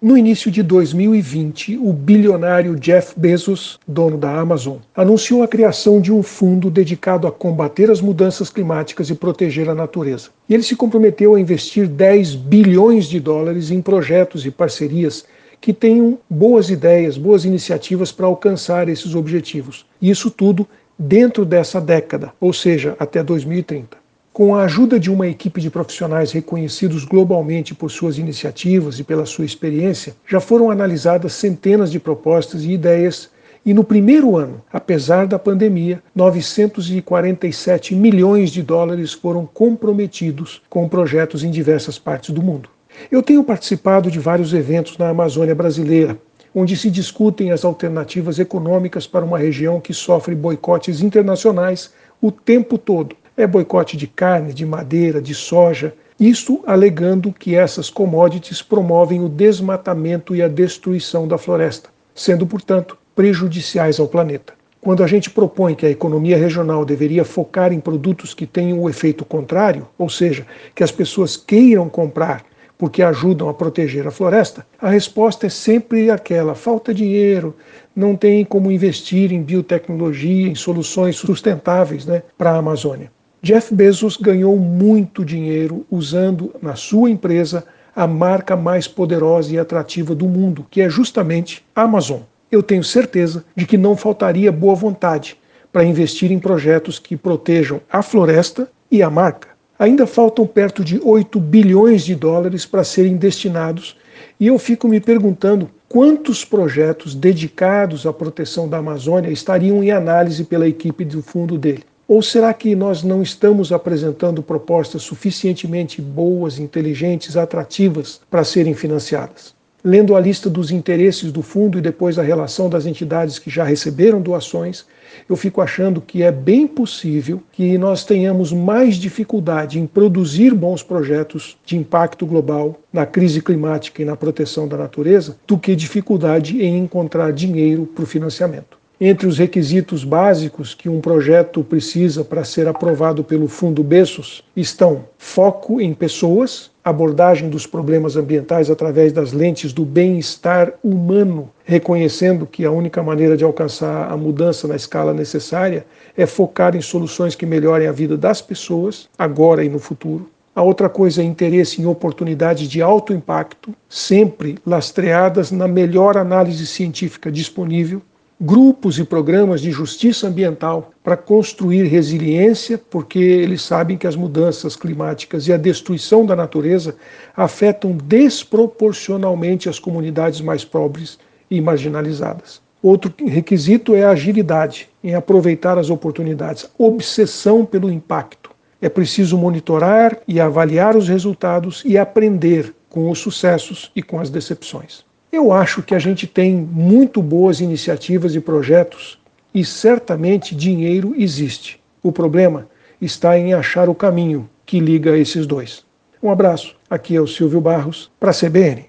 No início de 2020, o bilionário Jeff Bezos, dono da Amazon, anunciou a criação de um fundo dedicado a combater as mudanças climáticas e proteger a natureza. E ele se comprometeu a investir 10 bilhões de dólares em projetos e parcerias que tenham boas ideias, boas iniciativas para alcançar esses objetivos. E isso tudo dentro dessa década, ou seja, até 2030. Com a ajuda de uma equipe de profissionais reconhecidos globalmente por suas iniciativas e pela sua experiência, já foram analisadas centenas de propostas e ideias e no primeiro ano, apesar da pandemia, 947 milhões de dólares foram comprometidos com projetos em diversas partes do mundo. Eu tenho participado de vários eventos na Amazônia brasileira, onde se discutem as alternativas econômicas para uma região que sofre boicotes internacionais o tempo todo, é boicote de carne, de madeira, de soja, isso alegando que essas commodities promovem o desmatamento e a destruição da floresta, sendo, portanto, prejudiciais ao planeta. Quando a gente propõe que a economia regional deveria focar em produtos que tenham o efeito contrário, ou seja, que as pessoas queiram comprar porque ajudam a proteger a floresta, a resposta é sempre aquela: falta dinheiro, não tem como investir em biotecnologia, em soluções sustentáveis né, para a Amazônia. Jeff Bezos ganhou muito dinheiro usando na sua empresa a marca mais poderosa e atrativa do mundo, que é justamente a Amazon. Eu tenho certeza de que não faltaria boa vontade para investir em projetos que protejam a floresta e a marca. Ainda faltam perto de 8 bilhões de dólares para serem destinados, e eu fico me perguntando quantos projetos dedicados à proteção da Amazônia estariam em análise pela equipe do fundo dele. Ou será que nós não estamos apresentando propostas suficientemente boas, inteligentes, atrativas para serem financiadas? Lendo a lista dos interesses do fundo e depois a relação das entidades que já receberam doações, eu fico achando que é bem possível que nós tenhamos mais dificuldade em produzir bons projetos de impacto global na crise climática e na proteção da natureza do que dificuldade em encontrar dinheiro para o financiamento. Entre os requisitos básicos que um projeto precisa para ser aprovado pelo Fundo Bessos estão foco em pessoas, abordagem dos problemas ambientais através das lentes do bem-estar humano, reconhecendo que a única maneira de alcançar a mudança na escala necessária é focar em soluções que melhorem a vida das pessoas, agora e no futuro. A outra coisa é interesse em oportunidades de alto impacto, sempre lastreadas na melhor análise científica disponível grupos e programas de justiça ambiental para construir resiliência, porque eles sabem que as mudanças climáticas e a destruição da natureza afetam desproporcionalmente as comunidades mais pobres e marginalizadas. Outro requisito é a agilidade em aproveitar as oportunidades, obsessão pelo impacto. É preciso monitorar e avaliar os resultados e aprender com os sucessos e com as decepções. Eu acho que a gente tem muito boas iniciativas e projetos e certamente dinheiro existe. O problema está em achar o caminho que liga esses dois. Um abraço. Aqui é o Silvio Barros para a CBN.